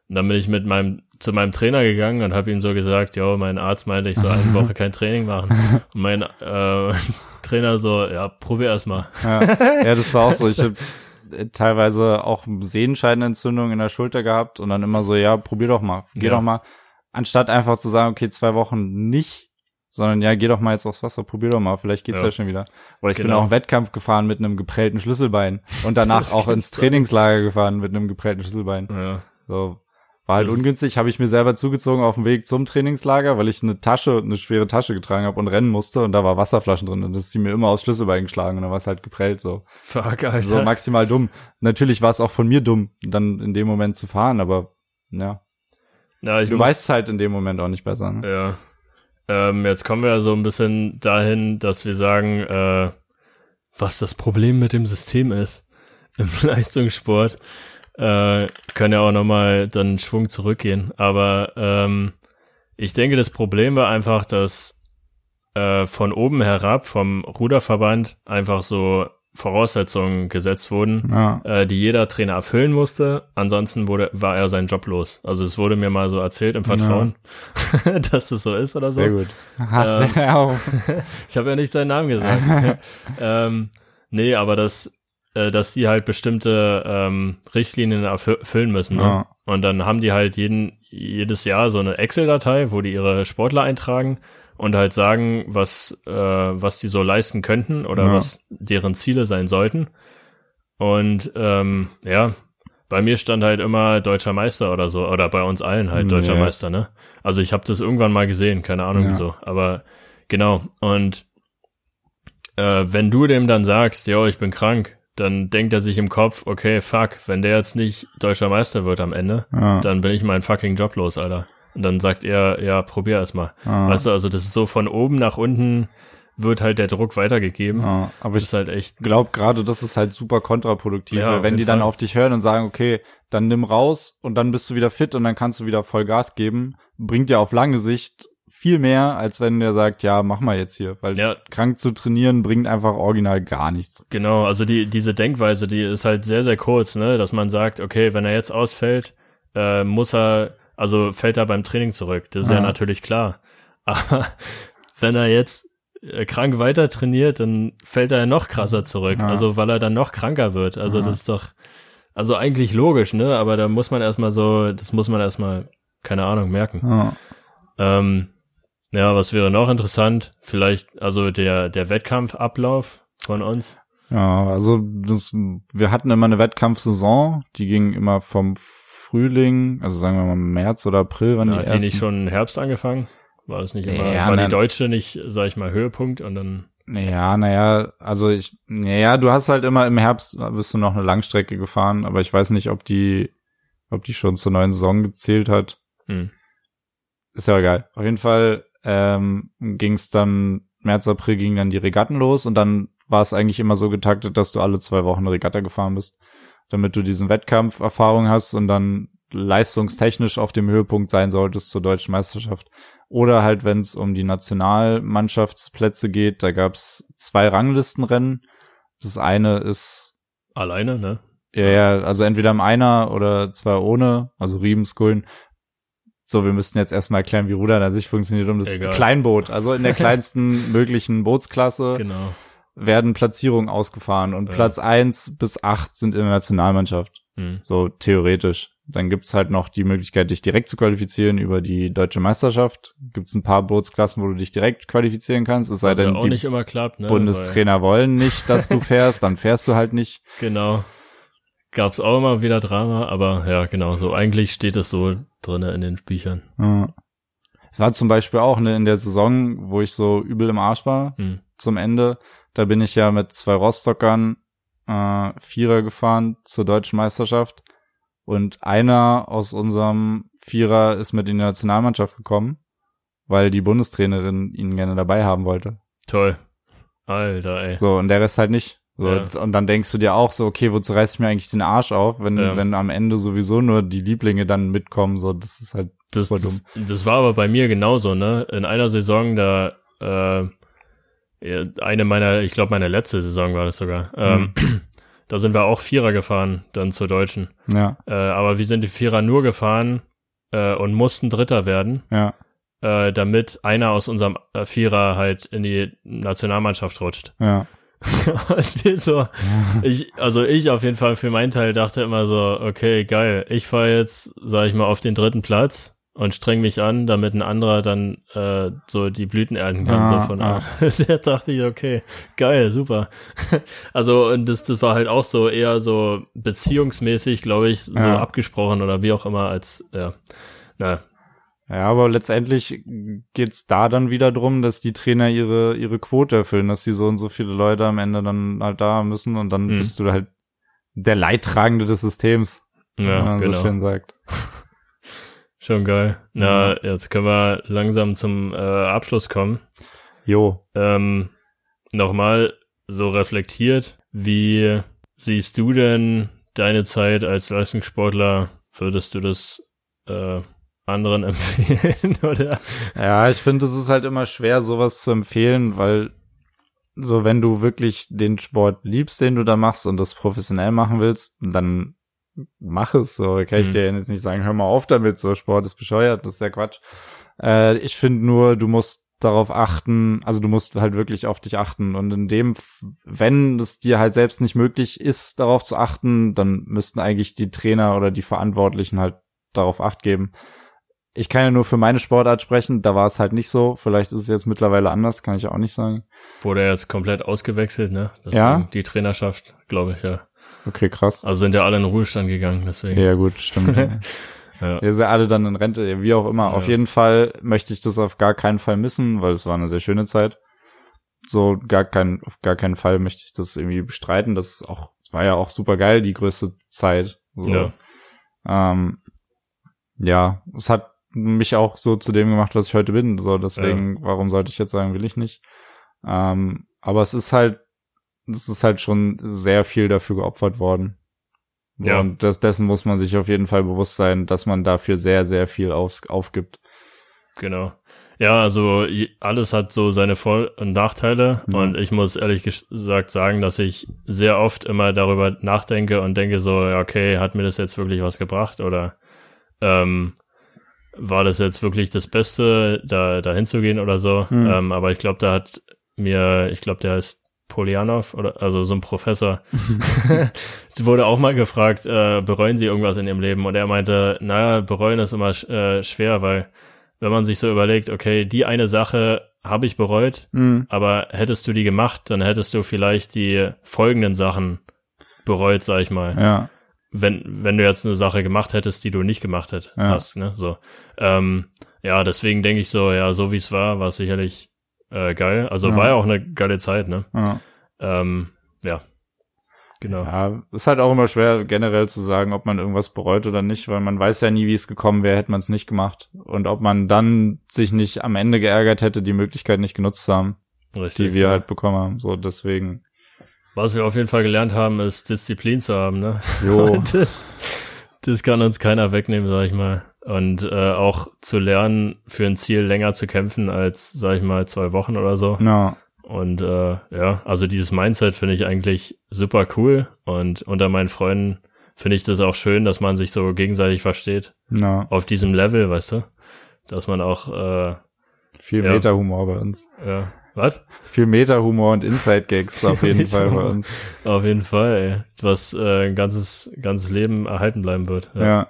Und dann bin ich mit meinem zu meinem Trainer gegangen und habe ihm so gesagt, ja, mein Arzt meinte, ich soll eine Woche kein Training machen. [laughs] Und mein äh, [laughs] Trainer so, ja, probier erst mal. Ja, ja das war auch so. Ich habe teilweise auch Sehenscheidenentzündung in der Schulter gehabt und dann immer so, ja, probier doch mal, geh Ja. doch mal. Anstatt einfach zu sagen, okay, zwei Wochen nicht, sondern ja, geh doch mal jetzt aufs Wasser, probier doch mal, vielleicht geht's ja, Ja. schon wieder. Oder ich bin Genau. auch einen Wettkampf gefahren mit einem geprellten Schlüsselbein und danach [laughs] auch ins Trainingslager gefahren mit einem geprellten Schlüsselbein. Ja. So. War halt Das- ungünstig, habe ich mir selber zugezogen auf dem Weg zum Trainingslager, weil ich eine Tasche, eine schwere Tasche getragen habe und rennen musste und da war Wasserflaschen drin und das ist sie mir immer aufs Schlüsselbein geschlagen und dann war es halt geprellt so. Fuck, Alter. So maximal dumm. Natürlich war es auch von mir dumm, dann in dem Moment zu fahren, aber ja. ja, ich Du weißt es halt in dem Moment auch nicht besser. Ne? Ja. Ähm, jetzt kommen wir so ein bisschen dahin, dass wir sagen, äh, was das Problem mit dem System ist im [laughs] Leistungssport. Äh, können ja auch nochmal dann Schwung zurückgehen. Aber ähm, ich denke, das Problem war einfach, dass äh, von oben herab vom Ruderverband einfach so Voraussetzungen gesetzt wurden, Ja. äh, die jeder Trainer erfüllen musste. Ansonsten wurde, war er sein Job los. Also es wurde mir mal so erzählt im Vertrauen, [laughs] dass es so ist oder so. Sehr gut. Hast Ähm, du [laughs] ja auch. [laughs] Ich habe ja nicht seinen Namen gesagt. ähm, nee, aber dass, äh, dass die halt bestimmte ähm, Richtlinien erfü- erfüllen müssen. Ne? Ja. Und dann haben die halt jeden, jedes Jahr so eine Excel-Datei, wo die ihre Sportler eintragen und halt sagen, was, äh, was die so leisten könnten oder Ja. was deren Ziele sein sollten. Und ähm, ja, bei mir stand halt immer deutscher Meister oder so, oder bei uns allen halt deutscher Ja. Meister, ne? Also ich habe das irgendwann mal gesehen, keine Ahnung Ja. wieso, aber genau. Und äh, wenn du dem dann sagst, yo, ich bin krank, dann denkt er sich im Kopf, okay, fuck, wenn der jetzt nicht deutscher Meister wird am Ende, Ja. dann bin ich meinen fucking Job los, Alter. Und dann sagt er, ja, probier erst mal. Ja. Weißt du, also das ist so von oben nach unten wird halt der Druck weitergegeben. Ja. Aber Das ich halt echt, glaube gerade, das ist halt super kontraproduktiv, Ja, wenn die dann Fall. auf dich hören und sagen, okay, dann nimm raus und dann bist du wieder fit und dann kannst du wieder voll Gas geben, bringt dir auf lange Sicht viel mehr, als wenn der sagt, ja, mach mal jetzt hier, weil Ja. krank zu trainieren bringt einfach original gar nichts. genau, also die, diese Denkweise, die ist halt sehr, sehr kurz, ne, dass man sagt, okay, wenn er jetzt ausfällt, äh, muss er, also fällt er beim Training zurück. Das ist ja, Ja. natürlich klar. [laughs] Aber wenn er jetzt äh, krank weiter trainiert, dann fällt er noch krasser zurück. Ja. Also weil er dann noch kranker wird. Also das ist doch, also eigentlich logisch, ne? Aber da muss man erstmal so, das muss man erstmal, keine Ahnung, merken. Ähm, Ja, was wäre noch interessant? Vielleicht, also der, der Wettkampfablauf von uns. Ja, also das, wir hatten immer eine Wettkampfsaison, die ging immer vom Frühling, also sagen wir mal März oder April, wann Ja, die hat die ersten. nicht schon im Herbst angefangen? War das nicht immer, Ja, war die nein. deutsche nicht, sag ich mal, Höhepunkt und dann, Ja, naja, also ich, naja, du hast halt immer im Herbst bist du noch eine Langstrecke gefahren, aber ich weiß nicht, ob die, ob die schon zur neuen Saison gezählt hat. hm, Ist ja egal. Auf jeden Fall ähm, ging es dann, März, April gingen dann die Regatten los und dann war es eigentlich immer so getaktet, dass du alle zwei Wochen eine Regatta gefahren bist, damit du diesen Wettkampf-Erfahrung hast und dann leistungstechnisch auf dem Höhepunkt sein solltest zur deutschen Meisterschaft. Oder halt, wenn es um die Nationalmannschaftsplätze geht, da gab's zwei Ranglistenrennen. Das eine ist alleine, ne? ja, ja, also entweder im Einer oder zwei ohne, also Riebenskullen. So, wir müssten jetzt erstmal erklären, wie Rudern an sich funktioniert, um das Egal. Kleinboot. Also in der kleinsten [laughs] möglichen Bootsklasse Genau. werden Platzierungen ausgefahren und Ja. Platz eins bis acht sind in der Nationalmannschaft. Hm. So theoretisch. Dann gibt's halt noch die Möglichkeit, dich direkt zu qualifizieren über die deutsche Meisterschaft. Gibt's ein paar Bootsklassen, wo du dich direkt qualifizieren kannst. Es sei ja denn, auch die nicht immer klappt, ne? Bundestrainer wollen nicht, dass du [laughs] fährst, dann fährst du halt nicht. Genau. Gab's auch immer wieder Drama, aber ja, genau, so eigentlich steht es so drinne in den Büchern. Ja. Es war zum Beispiel auch ne, in der Saison, wo ich so übel im Arsch war Hm. zum Ende. Da bin ich ja mit zwei Rostockern äh, Vierer gefahren zur deutschen Meisterschaft. Und einer aus unserem Vierer ist mit in die Nationalmannschaft gekommen, weil die Bundestrainerin ihn gerne dabei haben wollte. Toll. Alter, ey. So, und der Rest halt nicht. So, Ja. Und dann denkst du dir auch so, okay, wozu reiß ich mir eigentlich den Arsch auf, wenn, Ja. wenn am Ende sowieso nur die Lieblinge dann mitkommen, so, das ist halt Das, super das, das war aber bei mir genauso, ne? In einer Saison, da äh, eine meiner, ich glaube meine letzte Saison war das sogar. Ähm, Mhm. [clears throat] da sind wir auch Vierer gefahren, dann zur Deutschen. Ja, Äh, aber wir sind die Vierer nur gefahren äh, und mussten Dritter werden, ja. äh, damit einer aus unserem äh, Vierer halt in die Nationalmannschaft rutscht. Ja. [laughs] und wir so, ich, also ich auf jeden Fall für meinen Teil dachte immer so, okay, geil, ich fahre jetzt, sag ich mal, auf den dritten Platz und streng mich an, damit ein anderer dann äh, so die Blüten ernten kann. Ah, so von ah. [laughs] Da dachte ich, okay, geil, super. [laughs] also und das, das war halt auch so eher so beziehungsmäßig, glaube ich, so Ja. abgesprochen oder wie auch immer als, ja, na, Ja, aber letztendlich geht's da dann wieder drum, dass die Trainer ihre, ihre Quote erfüllen, dass die so und so viele Leute am Ende dann halt da müssen und dann Mhm. bist du halt der Leidtragende des Systems, ja, wie man genau. so schön sagt. [laughs] Schon geil. Na, jetzt können wir langsam zum äh, Abschluss kommen. Jo. ähm, nochmal so reflektiert, wie siehst du denn deine Zeit als Leistungssportler? Würdest du das äh, anderen [laughs] empfehlen oder? Ja, ich finde, es ist halt immer schwer, sowas zu empfehlen, weil so, wenn du wirklich den Sport liebst, den du da machst und das professionell machen willst, dann mach es so. Kann ich Mhm. dir jetzt nicht sagen, hör mal auf damit, so Sport ist bescheuert, das ist ja Quatsch. Äh, ich finde nur, du musst darauf achten, also du musst halt wirklich auf dich achten und in dem, wenn es dir halt selbst nicht möglich ist, darauf zu achten, dann müssten eigentlich die Trainer oder die Verantwortlichen halt darauf acht geben. Ich kann ja nur für meine Sportart sprechen, da war es halt nicht so. Vielleicht ist es jetzt mittlerweile anders, kann ich auch nicht sagen. Wurde er jetzt komplett ausgewechselt, ne? Deswegen Ja? Die Trainerschaft, glaube ich, ja. Okay, krass. Also sind ja alle in den Ruhestand gegangen, deswegen. Ja, gut, stimmt. [laughs] ja. Sind alle dann in Rente, wie auch immer. Ja. Auf jeden Fall möchte ich das auf gar keinen Fall missen, weil es war eine sehr schöne Zeit. So gar kein, auf gar keinen Fall möchte ich das irgendwie bestreiten. Das ist auch, war ja auch super geil, die größte Zeit. So. Ja. Ähm, ja, es hat mich auch so zu dem gemacht, was ich heute bin. So, deswegen, warum sollte ich jetzt sagen, will ich nicht? Ähm, aber es ist halt, es ist halt schon sehr viel dafür geopfert worden. Ja. Und das, dessen muss man sich auf jeden Fall bewusst sein, dass man dafür sehr, sehr viel aufs, aufgibt. Genau. Ja, also alles hat so seine Vor- und Nachteile Ja. und ich muss ehrlich gesagt sagen, dass ich sehr oft immer darüber nachdenke und denke so, ja, okay, hat mir das jetzt wirklich was gebracht oder ähm, war das jetzt wirklich das Beste, da da hinzugehen oder so? Hm. Ähm, aber ich glaube, da hat mir, ich glaube, der heißt Polianov oder also so ein Professor, [laughs] [laughs] wurde auch mal gefragt, äh, bereuen Sie irgendwas in Ihrem Leben? Und er meinte, naja, bereuen ist immer äh, schwer, weil wenn man sich so überlegt, okay, die eine Sache habe ich bereut, Mhm. aber hättest du die gemacht, dann hättest du vielleicht die folgenden Sachen bereut, sag ich mal. Ja. Wenn, wenn du jetzt eine Sache gemacht hättest, die du nicht gemacht hätt, Ja. hast, ne? So. Ähm, ja, deswegen denke ich so, ja, so wie es war, war es sicherlich äh, geil. Also Ja. war ja auch eine geile Zeit, ne? ja. Ähm, ja. Genau. Ja, ist halt auch immer schwer generell zu sagen, ob man irgendwas bereut oder nicht, weil man weiß ja nie, wie es gekommen wäre, hätte man es nicht gemacht. Und ob man dann sich nicht am Ende geärgert hätte, die Möglichkeit nicht genutzt zu haben, Richtig. die wir ja. halt bekommen haben. So, deswegen. Was wir auf jeden Fall gelernt haben, ist Disziplin zu haben, ne? Jo. [laughs] Das, das kann uns keiner wegnehmen, sag ich mal. Und äh, auch zu lernen, für ein Ziel länger zu kämpfen als, sag ich mal, zwei Wochen oder so. Ja. Und äh, ja, also dieses Mindset finde ich eigentlich super cool. Und unter meinen Freunden finde ich das auch schön, dass man sich so gegenseitig versteht. Ja. Auf diesem Level, weißt du? Dass man auch, äh, Viel Ja. Meta-Humor bei uns. ja, was? Viel Meta-Humor und Inside-Gags [laughs] auf jeden Fall bei uns. Auf jeden Fall, ey. Was äh, ein ganzes, ganzes Leben erhalten bleiben wird. Ja.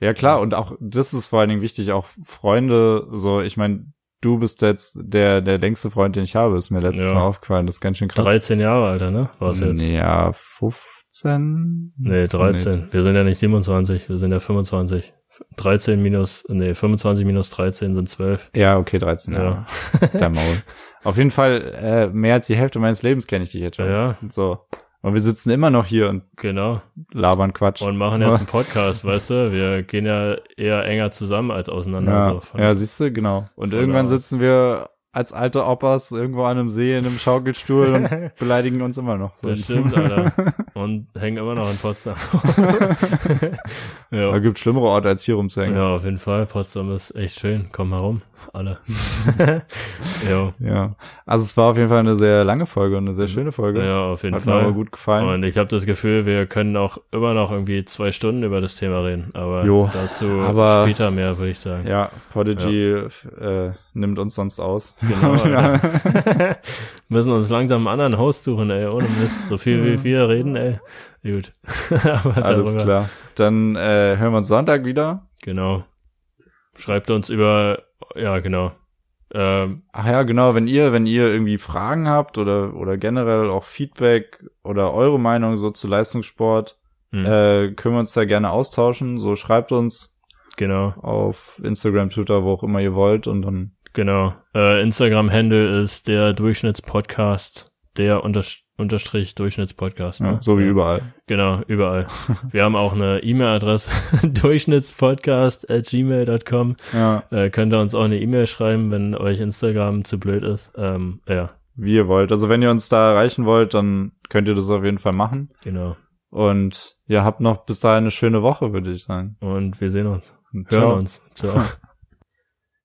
ja. klar, und auch das ist vor allen Dingen wichtig, auch Freunde, so, ich meine, du bist jetzt der, der längste Freund, den ich habe, ist mir letztes Ja. Mal aufgefallen, das ist ganz schön krass. 13 Jahre, Alter, ne? War's jetzt? Nee, ja, 15? Nee, 13. Wir sind ja nicht 27, wir sind ja 25. 13 minus, nee, 25 minus 13 sind 12. Ja, okay, 13 Ja. Jahre. [laughs] Der Maul. Auf jeden Fall, äh, mehr als die Hälfte meines Lebens kenne ich dich jetzt schon. Ja, So. Und wir sitzen immer noch hier und genau. labern Quatsch. Und machen jetzt einen [laughs] Podcast, weißt du? Wir gehen ja eher enger zusammen als auseinander. ja, so. Von- ja, siehst du, genau. Und irgendwann aus. sitzen wir als alte Oppas irgendwo an einem See in einem Schaukelstuhl und [laughs] beleidigen uns immer noch. So. Das stimmt, Alter. [laughs] Und hängen immer noch in Potsdam. [laughs] Da ja. gibt's schlimmere Orte, als hier rumzuhängen. ja, auf jeden Fall. Potsdam ist echt schön. Komm herum. Alle. ja. Ja. Also es war auf jeden Fall eine sehr lange Folge und eine sehr schöne Folge. ja, auf jeden Hat mir aber Fall. gut gefallen. Und ich habe das Gefühl, wir können auch immer noch irgendwie zwei Stunden über das Thema reden. Aber Jo, dazu aber- später mehr, würde ich sagen. ja, Prodigy Äh, nimmt uns sonst aus. [laughs] Genau. ja. Müssen uns langsam einen anderen Host suchen, ey. Ohne Mist. So viel wie wir reden, ey. Gut. [laughs] Alles klar. Dann äh, hören wir uns Sonntag wieder. Genau. Schreibt uns über, ja, genau. Ähm, Ach ja, genau, wenn ihr, wenn ihr irgendwie Fragen habt oder, oder generell auch Feedback oder eure Meinung so zu Leistungssport, hm, äh, können wir uns da gerne austauschen. So schreibt uns genau, auf Instagram, Twitter, wo auch immer ihr wollt und dann genau. Äh, Instagram-Handle ist der Durchschnittspodcast, der unter, unterstrich Durchschnittspodcast. ja, Ne? so wie Ja. überall. Genau, überall. [laughs] Wir haben auch eine E-Mail-Adresse, [laughs] durchschnittspodcast at gmail.com. Ja, Äh, könnt ihr uns auch eine E-Mail schreiben, wenn euch Instagram zu blöd ist. Ähm, ja, wie ihr wollt. Also wenn ihr uns da erreichen wollt, dann könnt ihr das auf jeden Fall machen. genau. Und ja, habt noch bis dahin eine schöne Woche, würde ich sagen. Und wir sehen uns. Hören Ciao. uns. Ciao. [laughs]